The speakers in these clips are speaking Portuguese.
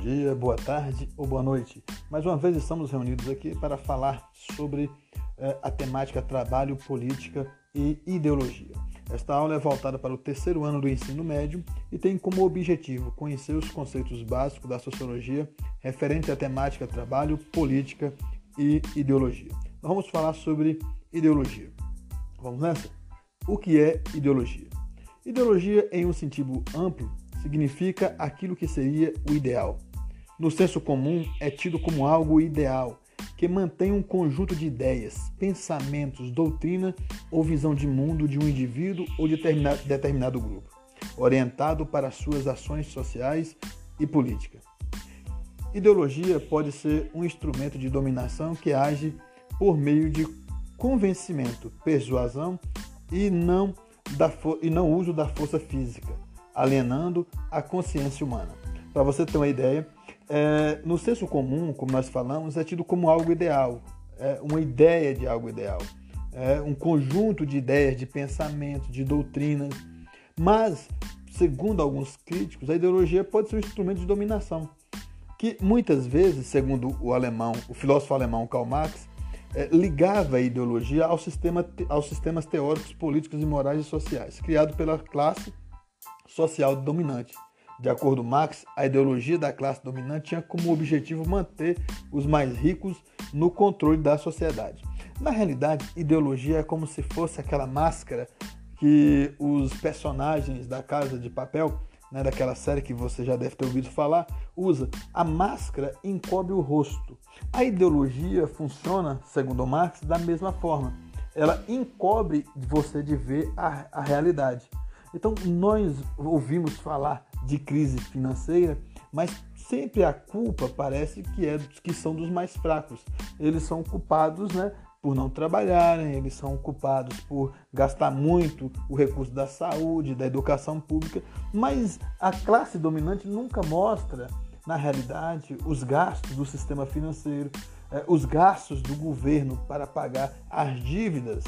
dia, boa tarde ou boa noite. Mais uma vez estamos reunidos aqui para falar sobre eh, a temática trabalho, política e ideologia. Esta aula é voltada para o terceiro ano do ensino médio e tem como objetivo conhecer os conceitos básicos da sociologia referente à temática trabalho, política e ideologia. Vamos falar sobre ideologia. Vamos nessa? O que é ideologia? Ideologia, em um sentido amplo, significa aquilo que seria o ideal. No senso comum, é tido como algo ideal, que mantém um conjunto de ideias, pensamentos, doutrina ou visão de mundo de um indivíduo ou de determinado, grupo, orientado para suas ações sociais e políticas. Ideologia pode ser um instrumento de dominação que age por meio de convencimento, persuasão e não, da e não uso da força física alienando a consciência humana. Para você ter uma ideia, é, no senso comum, como nós falamos, é tido como algo ideal, é uma ideia de algo ideal, é um conjunto de ideias, de pensamentos, de doutrinas. Mas, segundo alguns críticos, a ideologia pode ser um instrumento de dominação, que muitas vezes, segundo o alemão, o filósofo alemão Karl Marx, é, ligava a ideologia ao sistema, aos sistemas teóricos, políticos e morais e sociais, criado pela classe social dominante. De acordo com Marx, a ideologia da classe dominante tinha como objetivo manter os mais ricos no controle da sociedade. Na realidade, ideologia é como se fosse aquela máscara que os personagens da Casa de Papel, né, daquela série que você já deve ter ouvido falar, usa. A máscara encobre o rosto. A ideologia funciona, segundo Marx, da mesma forma. Ela encobre você de ver a, a realidade. Então, nós ouvimos falar de crise financeira, mas sempre a culpa parece que é dos que são dos mais fracos. Eles são culpados, né, por não trabalharem, eles são culpados por gastar muito o recurso da saúde, da educação pública, mas a classe dominante nunca mostra, na realidade, os gastos do sistema financeiro, eh, os gastos do governo para pagar as dívidas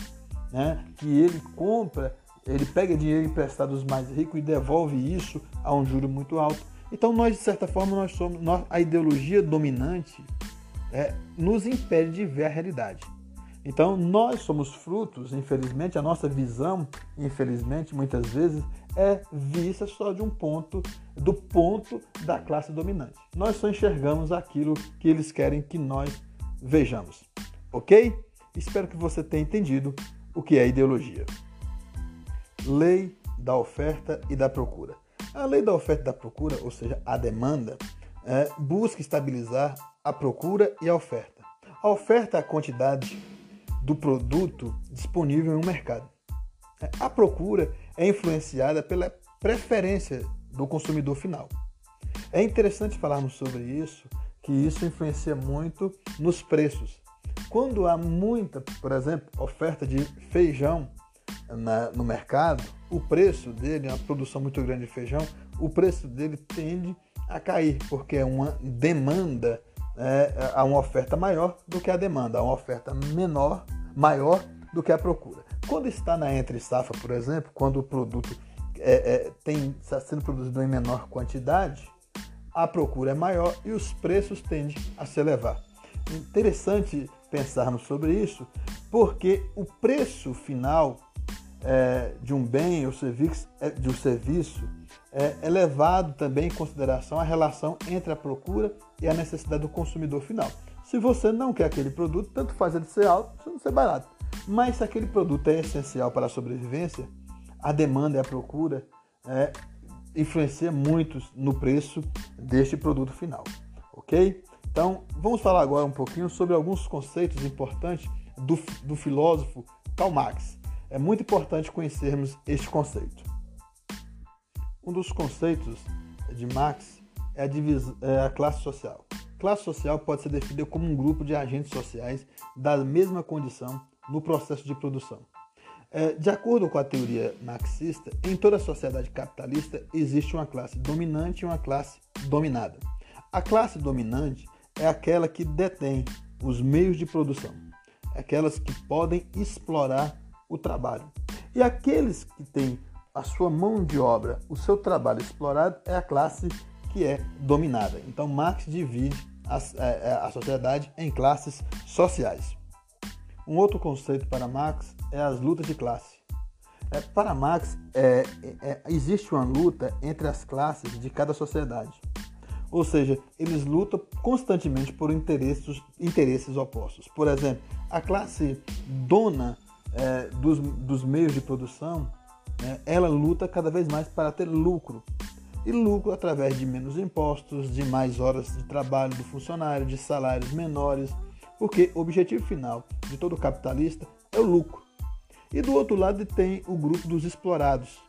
né, que ele compra ele pega dinheiro emprestado dos mais ricos e devolve isso a um juro muito alto. Então nós, de certa forma, nós somos nós, a ideologia dominante é, nos impede de ver a realidade. Então nós somos frutos, infelizmente, a nossa visão, infelizmente, muitas vezes é vista só de um ponto, do ponto da classe dominante. Nós só enxergamos aquilo que eles querem que nós vejamos. Ok? Espero que você tenha entendido o que é ideologia. Lei da oferta e da procura. A lei da oferta e da procura, ou seja, a demanda, é, busca estabilizar a procura e a oferta. A oferta é a quantidade do produto disponível um mercado. A procura é influenciada pela preferência do consumidor final. É interessante falarmos sobre isso, que isso influencia muito nos preços. Quando há muita, por exemplo, oferta de feijão na, no mercado, o preço dele, uma produção muito grande de feijão, o preço dele tende a cair, porque é uma demanda, é, há uma oferta maior do que a demanda, há uma oferta menor, maior do que a procura. Quando está na entre safra, por exemplo, quando o produto é, é, tem, está sendo produzido em menor quantidade, a procura é maior e os preços tendem a se elevar. Interessante pensarmos sobre isso, porque o preço final é, de um bem ou serviço, é, de um serviço é, é levado também em consideração a relação entre a procura e a necessidade do consumidor final. Se você não quer aquele produto, tanto faz ele ser alto, não ser barato. Mas se aquele produto é essencial para a sobrevivência, a demanda e a procura é, muito no preço deste produto final, ok? Então, vamos falar agora um pouquinho sobre alguns conceitos importantes do, do filósofo Karl Marx. É muito importante conhecermos este conceito. Um dos conceitos de Marx é a, divisa, é a classe social. Classe social pode ser definida como um grupo de agentes sociais da mesma condição no processo de produção. É, de acordo com a teoria marxista, em toda sociedade capitalista existe uma classe dominante e uma classe dominada. A classe dominante é aquela que detém os meios de produção, aquelas que podem explorar o trabalho. E aqueles que têm a sua mão de obra, o seu trabalho explorado, é a classe que é dominada. Então, Marx divide a, a, é, é, a sociedade em classes sociais. Um outro conceito para Marx é as lutas de classe. É, para Marx, é, é, existe uma luta entre as classes de cada sociedade. Ou seja, eles lutam constantemente por interesses, interesses opostos. Por exemplo, a classe dona é, dos, dos, meios de produção, né, ela luta cada vez mais para ter lucro. E lucro através de menos impostos, de mais horas de trabalho do funcionário, de salários menores, porque o objetivo final de todo capitalista é o lucro. E do outro lado tem o grupo dos explorados,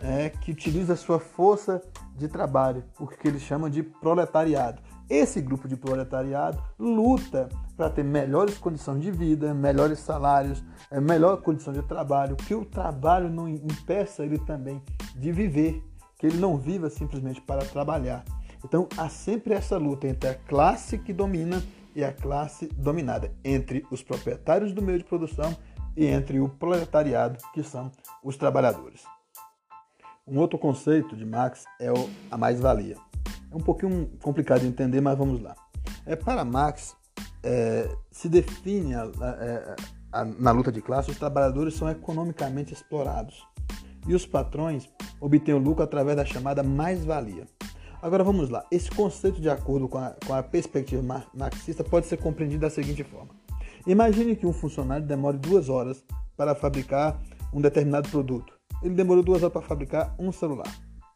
é, que utiliza sua força de trabalho, o que eles chamam de proletariado. Esse grupo de proletariado luta para ter melhores condições de vida, melhores salários, é, melhor condição de trabalho, que o trabalho não impeça ele também de viver, que ele não viva simplesmente para trabalhar. Então há sempre essa luta entre a classe que domina e a classe dominada, entre os proprietários do meio de produção e entre o proletariado, que são os trabalhadores. Um outro conceito de Marx é a mais-valia. É um pouquinho complicado de entender, mas vamos lá. É, para Marx, é, se define a, a, a, na luta de classe, os trabalhadores são economicamente explorados e os patrões obtêm o lucro através da chamada mais-valia. Agora vamos lá. Esse conceito, de acordo com a, com a perspectiva marxista, pode ser compreendido da seguinte forma: Imagine que um funcionário demore duas horas para fabricar um determinado produto. Ele demorou duas horas para fabricar um celular,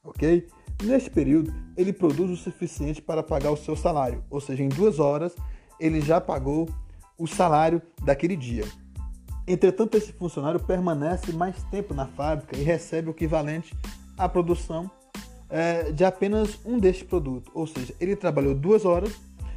ok? Neste período, ele produz o suficiente para pagar o seu salário, ou seja, em duas horas ele já pagou o salário daquele dia. Entretanto, esse funcionário permanece mais tempo na fábrica e recebe o equivalente à produção é, de apenas um destes produtos, ou seja, ele trabalhou duas horas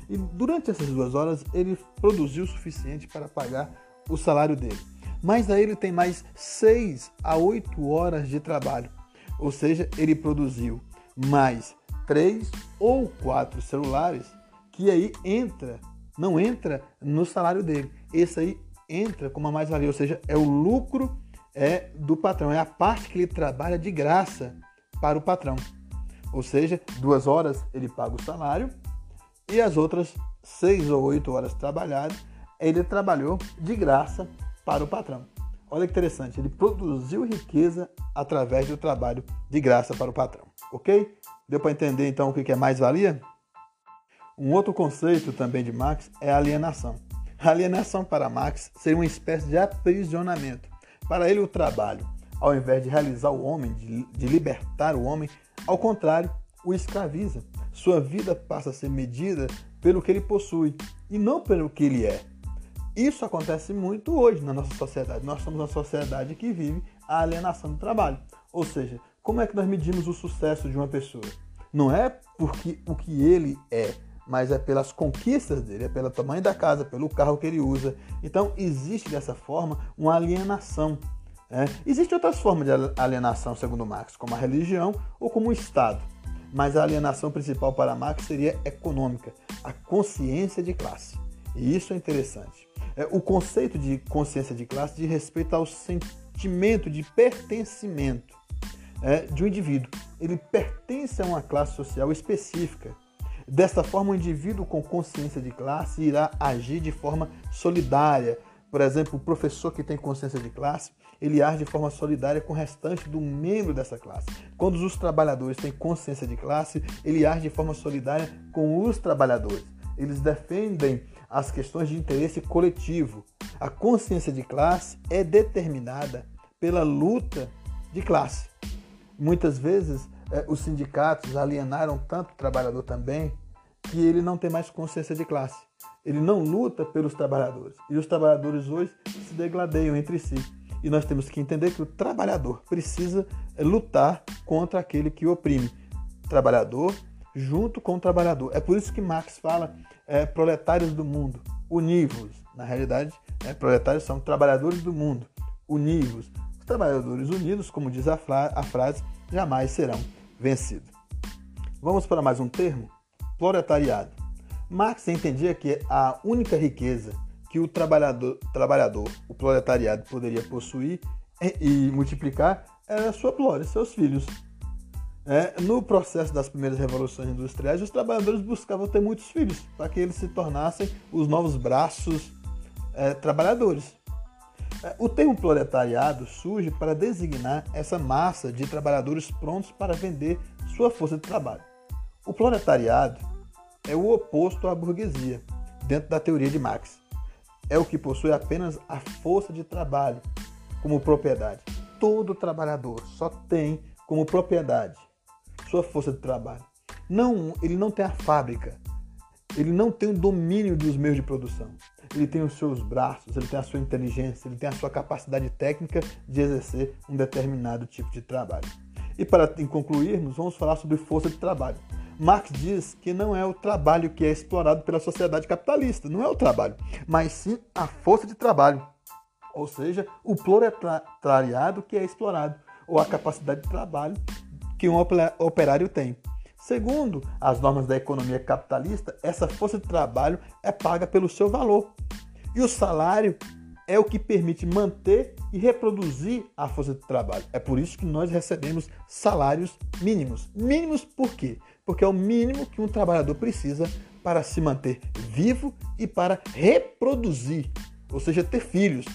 e durante essas duas horas ele produziu o suficiente para pagar o salário dele. Mas aí ele tem mais 6 a 8 horas de trabalho. Ou seja, ele produziu mais 3 ou 4 celulares que aí entra, não entra no salário dele. Esse aí entra como a mais-valia, ou seja, é o lucro é do patrão, é a parte que ele trabalha de graça para o patrão. Ou seja, duas horas ele paga o salário e as outras seis ou oito horas trabalhadas, ele trabalhou de graça para o patrão. Olha que interessante, ele produziu riqueza através do trabalho de graça para o patrão. Ok? Deu para entender então o que é mais-valia? Um outro conceito também de Marx é a alienação. A alienação para Marx seria uma espécie de aprisionamento. Para ele, o trabalho, ao invés de realizar o homem, de, libertar o homem, ao contrário, o escraviza. Sua vida passa a ser medida pelo que ele possui e não pelo que ele é. Isso acontece muito hoje na nossa sociedade. Nós somos uma sociedade que vive a alienação do trabalho. Ou seja, como é que nós medimos o sucesso de uma pessoa? Não é porque o que ele é, mas é pelas conquistas dele, é pelo tamanho da casa, pelo carro que ele usa. Então existe dessa forma uma alienação. É. Existem outras formas de alienação, segundo Marx, como a religião ou como o Estado mas a alienação principal para Marx seria econômica, a consciência de classe. E isso é interessante. É, o conceito de consciência de classe diz respeito ao sentimento de pertencimento é, de um indivíduo. Ele pertence a uma classe social específica. Desta forma, o indivíduo com consciência de classe irá agir de forma solidária. Por exemplo, o professor que tem consciência de classe ele age de forma solidária com o restante do membro dessa classe. Quando os trabalhadores têm consciência de classe, ele age de forma solidária com os trabalhadores. Eles defendem as questões de interesse coletivo. A consciência de classe é determinada pela luta de classe. Muitas vezes, eh, os sindicatos alienaram tanto o trabalhador também que ele não tem mais consciência de classe. Ele não luta pelos trabalhadores. E os trabalhadores hoje se degladeiam entre si. E nós temos que entender que o trabalhador precisa lutar contra aquele que o oprime. Trabalhador junto com o trabalhador. É por isso que Marx fala é, proletários do mundo, univos. Na realidade, é, proletários são trabalhadores do mundo, univos. Os trabalhadores unidos, como diz a, a frase, jamais serão vencidos. Vamos para mais um termo? Proletariado. Marx entendia que a única riqueza que o trabalhador, trabalhador o proletariado, poderia possuir e, multiplicar era sua glória, seus filhos. É, no processo das primeiras revoluções industriais, os trabalhadores buscavam ter muitos filhos para que eles se tornassem os novos braços é, trabalhadores. É, o termo proletariado surge para designar essa massa de trabalhadores prontos para vender sua força de trabalho. O proletariado é o oposto à burguesia, dentro da teoria de Marx. É o que possui apenas a força de trabalho como propriedade. Todo trabalhador só tem como propriedade sua força de trabalho. Não, ele não tem a fábrica. Ele não tem o domínio dos meios de produção. Ele tem os seus braços, ele tem a sua inteligência, ele tem a sua capacidade técnica de exercer um determinado tipo de trabalho. E para concluirmos, vamos falar sobre força de trabalho. Marx diz que não é o trabalho que é explorado pela sociedade capitalista, não é o trabalho, mas sim a força de trabalho, ou seja, o proletariado que é explorado, ou a capacidade de trabalho que um operário tem. Segundo as normas da economia capitalista, essa força de trabalho é paga pelo seu valor. E o salário é o que permite manter e reproduzir a força de trabalho. É por isso que nós recebemos salários mínimos. Mínimos por quê? Porque é o mínimo que um trabalhador precisa para se manter vivo e para reproduzir, ou seja, ter filhos,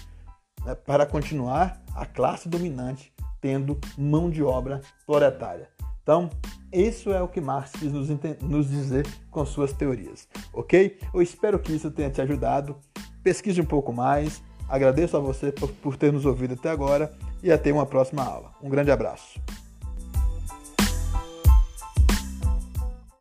né, para continuar a classe dominante tendo mão de obra proletária. Então, isso é o que Marx quis nos, nos dizer com suas teorias, ok? Eu espero que isso tenha te ajudado. Pesquise um pouco mais. Agradeço a você por, por ter nos ouvido até agora e até uma próxima aula. Um grande abraço.